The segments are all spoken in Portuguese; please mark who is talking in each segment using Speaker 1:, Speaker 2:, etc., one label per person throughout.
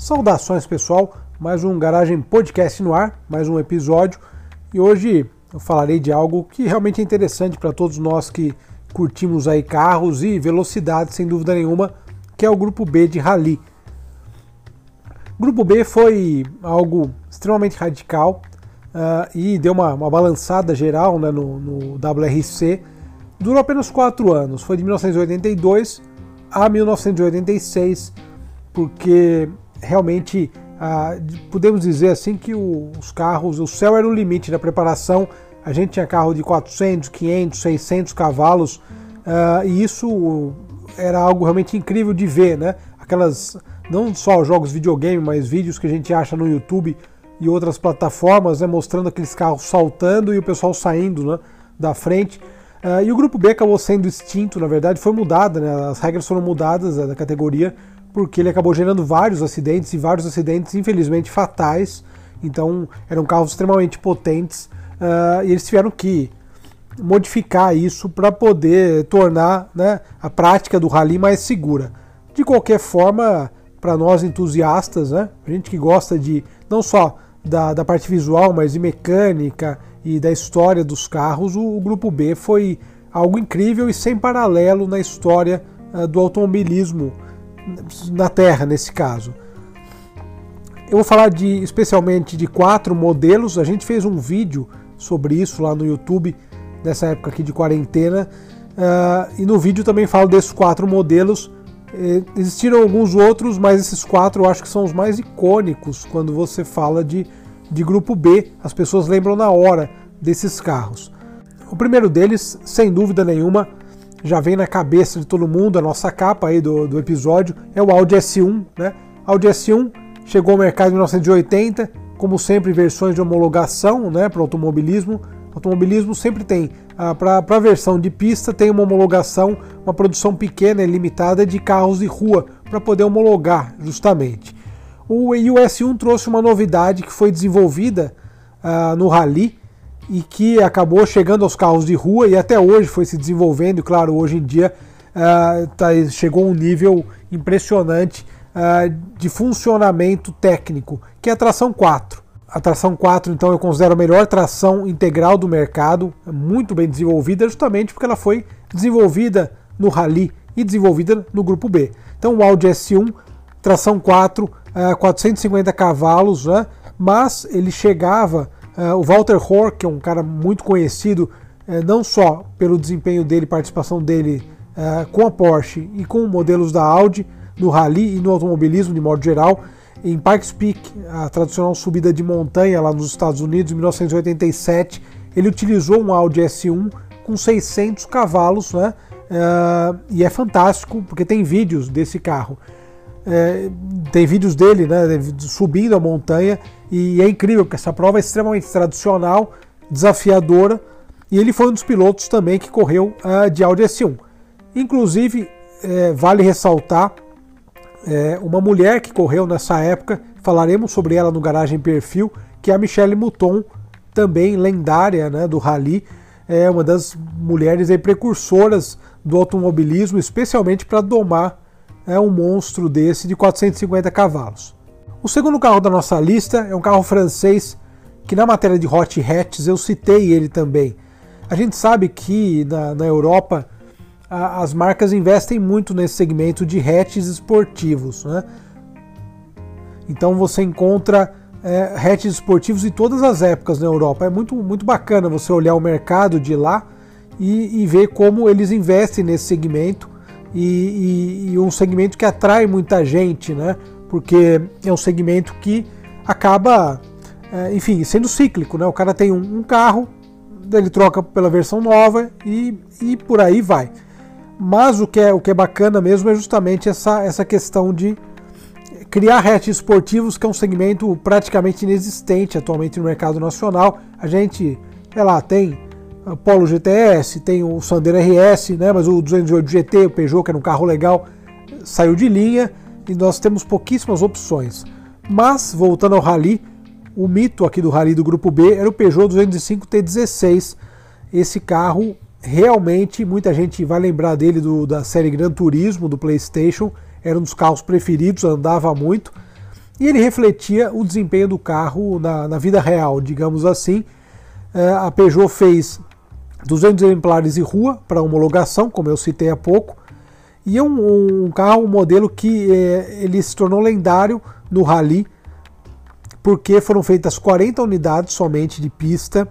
Speaker 1: Saudações pessoal, mais um Garagem Podcast no ar, mais um episódio. E hoje eu falarei de algo que realmente é interessante para todos nós que curtimos aí carros e velocidade, sem dúvida nenhuma, que é o grupo B de Rally. Grupo B foi algo extremamente radical uh, e deu uma, uma, balançada geral né, no, no WRC. Durou apenas quatro anos, foi de 1982 a 1986, porque realmente ah, podemos dizer assim que o, os carros, o céu era o limite da preparação. A gente tinha carro de 400, 500, 600 cavalos ah, e isso era algo realmente incrível de ver, né? Aquelas não só jogos videogame, mas vídeos que a gente acha no YouTube e outras plataformas, né, mostrando aqueles carros saltando e o pessoal saindo né, da frente. Uh, e o grupo B acabou sendo extinto, na verdade, foi mudada, né, as regras foram mudadas né, da categoria porque ele acabou gerando vários acidentes e vários acidentes infelizmente fatais. Então eram carros extremamente potentes uh, e eles tiveram que modificar isso para poder tornar né, a prática do rally mais segura. De qualquer forma, para nós entusiastas, né, gente que gosta de não só da, da parte visual, mas de mecânica e da história dos carros, o, o grupo B foi algo incrível e sem paralelo na história uh, do automobilismo na Terra nesse caso. Eu vou falar de especialmente de quatro modelos. A gente fez um vídeo sobre isso lá no YouTube nessa época aqui de quarentena. Uh, e no vídeo também falo desses quatro modelos. Eh, existiram alguns outros, mas esses quatro eu acho que são os mais icônicos quando você fala de, de grupo B. As pessoas lembram na hora desses carros. O primeiro deles, sem dúvida nenhuma, já vem na cabeça de todo mundo, a nossa capa aí do, do episódio, é o Audi S1. Né? Audi S1 chegou ao mercado em 1980, como sempre, versões de homologação né, para automobilismo. O automobilismo sempre tem, ah, para a versão de pista, tem uma homologação, uma produção pequena e limitada de carros de rua, para poder homologar justamente. O, e o S1 trouxe uma novidade que foi desenvolvida ah, no Rally, e que acabou chegando aos carros de rua e até hoje foi se desenvolvendo. Claro, hoje em dia uh, tá, chegou a um nível impressionante uh, de funcionamento técnico, que é a tração 4. A tração 4, então, eu considero a melhor tração integral do mercado, é muito bem desenvolvida, justamente porque ela foi desenvolvida no Rally e desenvolvida no Grupo B. Então, o Audi S1, tração 4, uh, 450 cavalos, né? mas ele chegava o Walter Hohr, que é um cara muito conhecido, uh, não só pelo desempenho dele, participação dele uh, com a Porsche e com modelos da Audi no rally e no automobilismo de modo geral. Em Pikes Peak, a tradicional subida de montanha lá nos Estados Unidos, em 1987, ele utilizou um Audi S1 com 600 cavalos, né? e é fantástico porque tem vídeos desse carro. É, tem vídeos dele né, subindo a montanha e é incrível porque essa prova é extremamente tradicional, desafiadora e ele foi um dos pilotos também que correu uh, de Audi S1. Inclusive, é, vale ressaltar é, uma mulher que correu nessa época, falaremos sobre ela no Garagem Perfil, que é a Michelle Mouton, também lendária né, do rally, é uma das mulheres aí, precursoras do automobilismo, especialmente para domar é um monstro desse de 450 cavalos. O segundo carro da nossa lista é um carro francês que na matéria de hot hatches eu citei ele também. A gente sabe que na, na Europa a, as marcas investem muito nesse segmento de hatches esportivos. Né? Então você encontra é, hatches esportivos em todas as épocas na Europa. É muito, muito bacana você olhar o mercado de lá e, e ver como eles investem nesse segmento e, e, e, um segmento que atrai muita gente, né? Porque é um segmento que acaba, é, enfim, sendo cíclico, né? O cara tem um, um, carro, ele troca pela versão nova e, e por aí vai. Mas o que, é, o que é bacana mesmo é justamente essa, essa questão de criar hatches esportivos, que é um segmento praticamente inexistente atualmente no mercado nacional. A gente, sei lá, tem Polo GTS, tem o Sandero RS, né, mas o 208 GT, o Peugeot, que era um carro legal, saiu de linha e nós temos pouquíssimas opções. Mas, voltando ao Rally, o mito aqui do Rally do Grupo B era o Peugeot 205 T16. Esse carro, realmente, muita gente vai lembrar dele do, da série Gran Turismo do PlayStation, era um dos carros preferidos, andava muito. e ele refletia o desempenho do carro na, na vida real, digamos assim. É, a Peugeot fez 200 exemplares de rua para homologação, como eu citei há pouco, e é um, um carro, um modelo que é, ele se tornou lendário no rally, porque foram feitas 40 unidades somente de pista.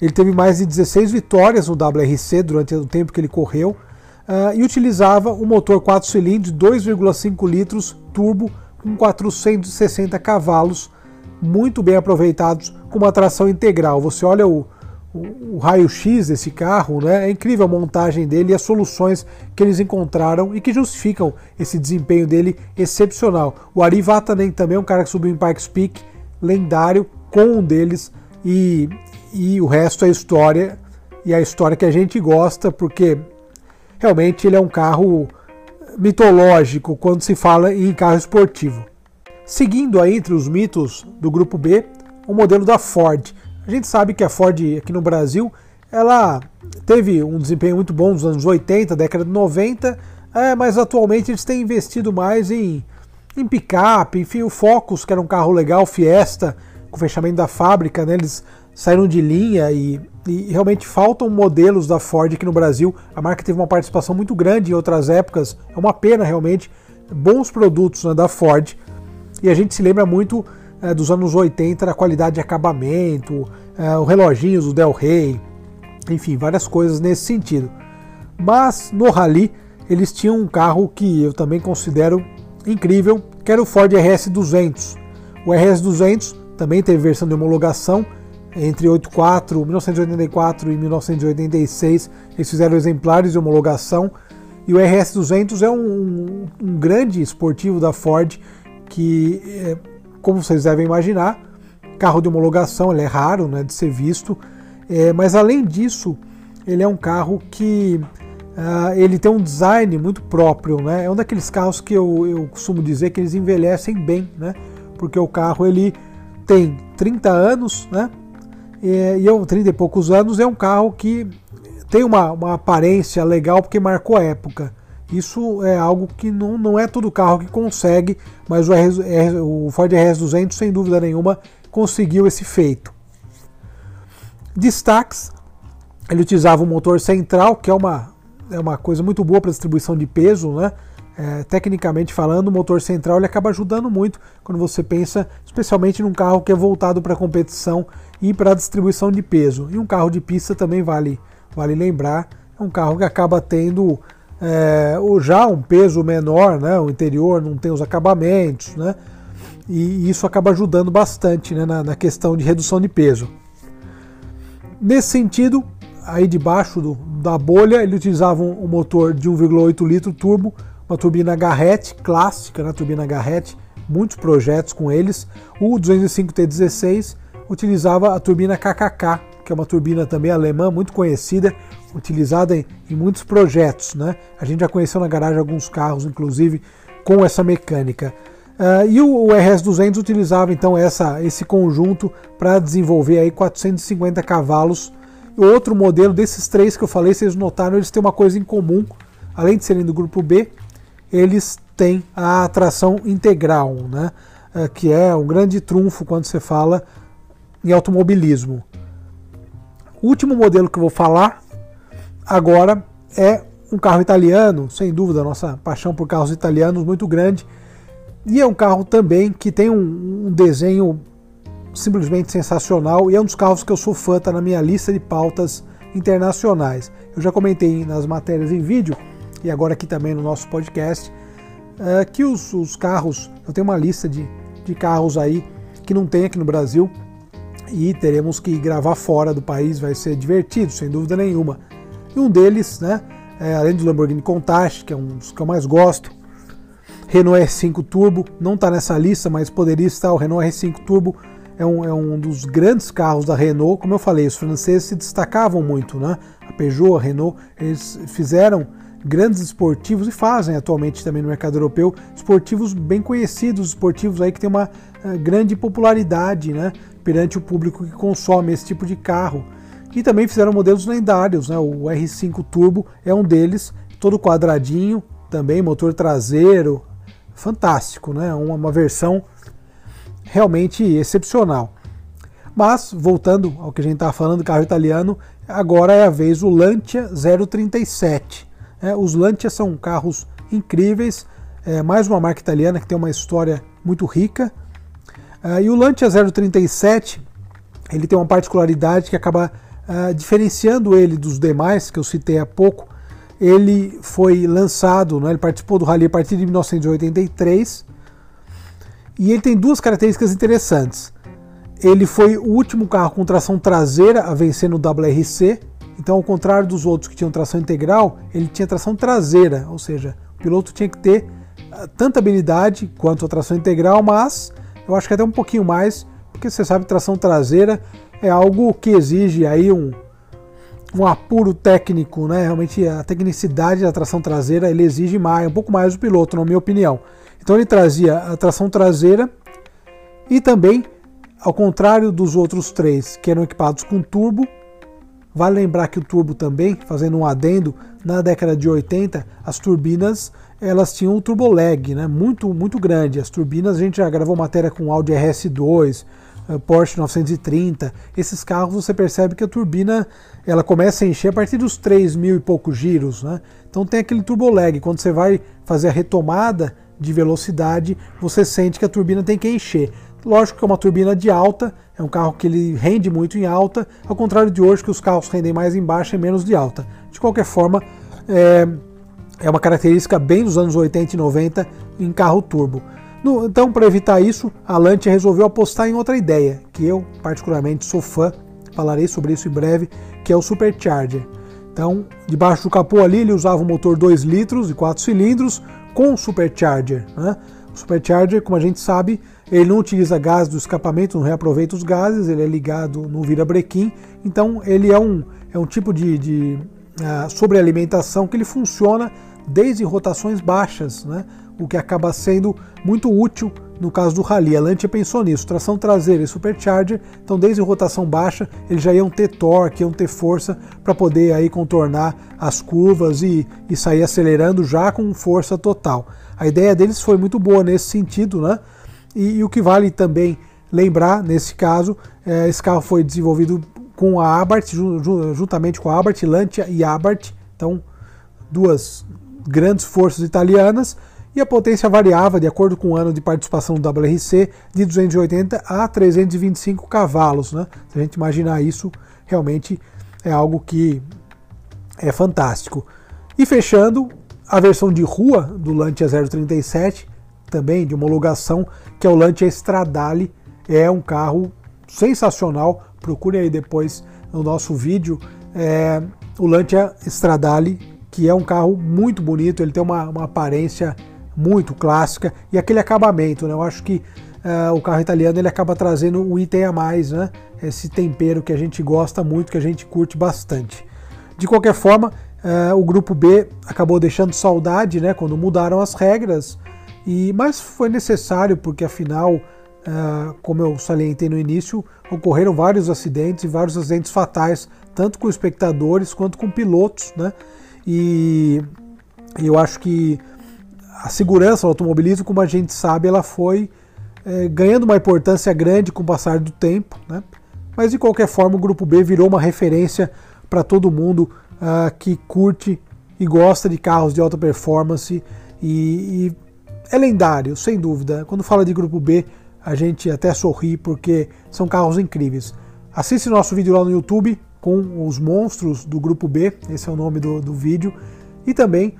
Speaker 1: Ele teve mais de 16 vitórias no WRC durante o tempo que ele correu uh, e utilizava um motor 4 cilindros 2,5 litros turbo com 460 cavalos, muito bem aproveitados com uma tração integral. Você olha o, o, raio-x desse carro, né? é incrível a montagem dele e as soluções que eles encontraram e que justificam esse desempenho dele excepcional. O Ari Vatanen também é um cara que subiu em Pikes Peak, lendário, com um deles, e, e o resto é história, e a história que a gente gosta, porque realmente ele é um carro mitológico quando se fala em carro esportivo. Seguindo aí entre os mitos do grupo B, o modelo da Ford. A gente sabe que a Ford aqui no Brasil, ela teve um desempenho muito bom nos anos 80, década de 90, é, mas atualmente eles têm investido mais em, em picape, enfim, o Focus, que era um carro legal, Fiesta, com o fechamento da fábrica, né, eles saíram de linha e, e, realmente faltam modelos da Ford aqui no Brasil. A marca teve uma participação muito grande em outras épocas, é uma pena realmente. Bons produtos né, da Ford. E a gente se lembra muito é, dos anos 80 da qualidade de acabamento, é, os reloginhos do Del Rey, enfim, várias coisas nesse sentido. Mas no Rally eles tinham um carro que eu também considero incrível, que era o Ford RS200. O RS200 também teve versão de homologação, entre 84, 1984 e 1986, eles fizeram exemplares de homologação. E o RS200 é um, um grande esportivo da Ford que, é, como vocês devem imaginar, carro de homologação, ele é raro né, de ser visto. É, mas além disso, ele é um carro que uh, ele tem um design muito próprio. Né? É um daqueles carros que eu, eu costumo dizer que eles envelhecem bem, né? porque o carro ele tem 30 anos, né? e eu, 30 e poucos anos, é um carro que tem uma, uma aparência legal porque marcou época. Isso é algo que não, não é todo carro que consegue, mas o, RS, o Ford RS200, sem dúvida nenhuma, conseguiu esse feito. Destaques: ele utilizava um motor central, que é uma, é uma coisa muito boa para distribuição de peso, né? É, tecnicamente falando, o motor central ele acaba ajudando muito quando você pensa, especialmente num carro que é voltado para competição e para distribuição de peso. E um carro de pista também vale, vale lembrar, é um carro que acaba tendo é, já um peso menor, né? o interior não tem os acabamentos, né? E isso acaba ajudando bastante né? na, na questão de redução de peso. Nesse sentido, aí debaixo do, da bolha, ele utilizava um, um motor de 1,8 litro turbo, uma turbina Garrett clássica, né? turbina Garrett, muitos projetos com eles, o 205T16 utilizava a turbina KKK, que é uma turbina também alemã muito conhecida, utilizada em, em muitos projetos. Né? A gente já conheceu na garagem alguns carros, inclusive, com essa mecânica. Uh, e o, o, RS200 utilizava então essa, esse conjunto para desenvolver aí 450 cavalos. Outro modelo desses três que eu falei, vocês notaram, eles têm uma coisa em comum. Além de serem do grupo B, eles têm a tração integral, né? Uh, que é um grande trunfo quando você fala em automobilismo. O último modelo que eu vou falar agora é um carro italiano, sem dúvida, nossa paixão por carros italianos muito grande. E é um carro também que tem um, um desenho simplesmente sensacional e é um dos carros que eu sou fã, está na minha lista de pautas internacionais. Eu já comentei nas matérias em vídeo e agora aqui também no nosso podcast uh, que os, os, carros, eu tenho uma lista de, de carros aí que não tem aqui no Brasil, e teremos que gravar fora do país, vai ser divertido, sem dúvida nenhuma. E um deles, né, é, além do Lamborghini Countach, que é um dos que eu mais gosto, Renault R5 Turbo, não está nessa lista, mas poderia estar. O Renault R5 Turbo é um, é um dos grandes carros da Renault. Como eu falei, os franceses se destacavam muito, né? A Peugeot, a Renault, eles fizeram grandes esportivos e fazem atualmente também no mercado europeu esportivos bem conhecidos, esportivos aí que tem uma uh, grande popularidade, né? perante o público que consome esse tipo de carro. E também fizeram modelos lendários, né? o R5 Turbo é um deles, todo quadradinho, também motor traseiro, fantástico, né? uma, uma versão realmente excepcional. Mas, voltando ao que a gente estava falando, carro italiano, agora é a vez o Lancia 037. É, os Lancia são carros incríveis, é, mais uma marca italiana que tem uma história muito rica. É, e o Lancia 037 ele tem uma particularidade que acaba uh, diferenciando ele dos demais que eu citei há pouco. Ele foi lançado, né, ele participou do Rally a partir de 1983 e ele tem duas características interessantes. Ele foi o último carro com tração traseira a vencer no WRC. Então, ao contrário dos outros que tinham tração integral, ele tinha tração traseira, ou seja, o piloto tinha que ter ah, tanta habilidade quanto a tração integral, mas eu acho que até um pouquinho mais, porque você sabe tração traseira é algo que exige aí um, um apuro técnico, né? Realmente a tecnicidade da tração traseira ele exige mais, um pouco mais do piloto, na minha opinião. Então ele trazia a tração traseira e também ao contrário dos outros três que eram equipados com turbo, vale lembrar que o turbo também, fazendo um adendo, na década de 80, as turbinas elas tinham um turbo lag, né? muito, muito grande. As turbinas, a gente já gravou matéria com Audi RS2, eh, Porsche 930. Esses carros você percebe que a turbina ela começa a encher a partir dos 3 mil e poucos giros. Né? Então tem aquele turbo lag. Quando você vai fazer a retomada de velocidade, você sente que a turbina tem que encher. Lógico que é uma turbina de alta, é um carro que ele rende muito em alta, ao contrário de hoje que os carros rendem mais em baixa e menos de alta. De qualquer forma, é, é uma característica bem dos anos 80 e 90 em carro turbo. No, então, para evitar isso, a Lancia resolveu apostar em outra ideia, que eu particularmente sou fã, falarei sobre isso em breve, que é o Supercharger. Então, debaixo do capô ali, ele usava um motor 2 litros e 4 cilindros com Supercharger. Né? O Supercharger, como a gente sabe, ele não utiliza gás do escapamento, não reaproveita os gases, ele é ligado no virabrequim, então ele é um, é um tipo de, de uh, sobrealimentação que ele funciona desde rotações baixas, né? O que acaba sendo muito útil no caso do Rally. A Lancia pensou nisso, tração traseira e supercharger, então desde rotação baixa eles já iam ter torque, iam ter força para poder aí contornar as curvas e, e sair acelerando já com força total. A ideia deles foi muito boa nesse sentido, né? E, e o que vale também lembrar nesse caso, é, esse carro foi desenvolvido com a Abarth, juntamente com a Abarth, Lancia e Abarth, então duas grandes forças italianas e a potência variava de acordo com o ano de participação do WRC de 280 a 325 cavalos. Né? Se a gente imaginar isso, realmente é algo que é fantástico. E fechando, a versão de rua do Lancia 037, também de homologação, que é o Lancia Stradale, é um carro sensacional. Procure aí depois no nosso vídeo é, o Lancia Stradale, que é um carro muito bonito, ele tem uma, uma aparência muito clássica e aquele acabamento, né? Eu acho que uh, o carro italiano ele acaba trazendo um item a mais, né? Esse tempero que a gente gosta muito, que a gente curte bastante. De qualquer forma, uh, o grupo B acabou deixando saudade, né? Quando mudaram as regras e mas foi necessário porque afinal, uh, como eu salientei no início, ocorreram vários acidentes e vários acidentes fatais, tanto com espectadores quanto com pilotos, né? E eu acho que a segurança do automobilismo, como a gente sabe, ela foi é, ganhando uma importância grande com o passar do tempo. Né? Mas de qualquer forma, o Grupo B virou uma referência para todo mundo uh, que curte e gosta de carros de alta performance e, e, é lendário, sem dúvida. Quando fala de Grupo B, a gente até sorri porque são carros incríveis. Assiste nosso vídeo lá no YouTube com os monstros do Grupo B, esse é o nome do, do vídeo, e também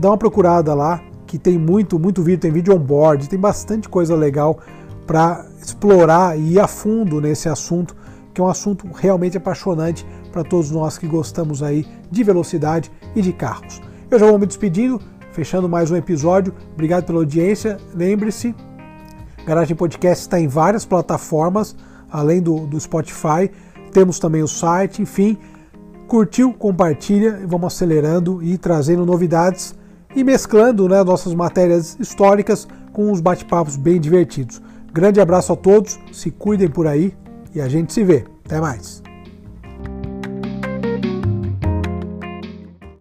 Speaker 1: dá uma procurada lá que tem muito, muito vídeo, tem vídeo on board, tem bastante coisa legal para explorar e ir a fundo nesse assunto, que é um assunto realmente apaixonante para todos nós que gostamos aí de velocidade e de carros. Eu já vou me despedindo, fechando mais um episódio. Obrigado pela audiência. Lembre-se, Garagem Podcast está em várias plataformas, além do, do Spotify. Temos também o site, enfim. Curtiu, compartilha e vamos acelerando e trazendo novidades e mesclando né, nossas matérias históricas com uns bate-papos bem divertidos. Grande abraço a todos, se cuidem por aí e a gente se vê. Até mais.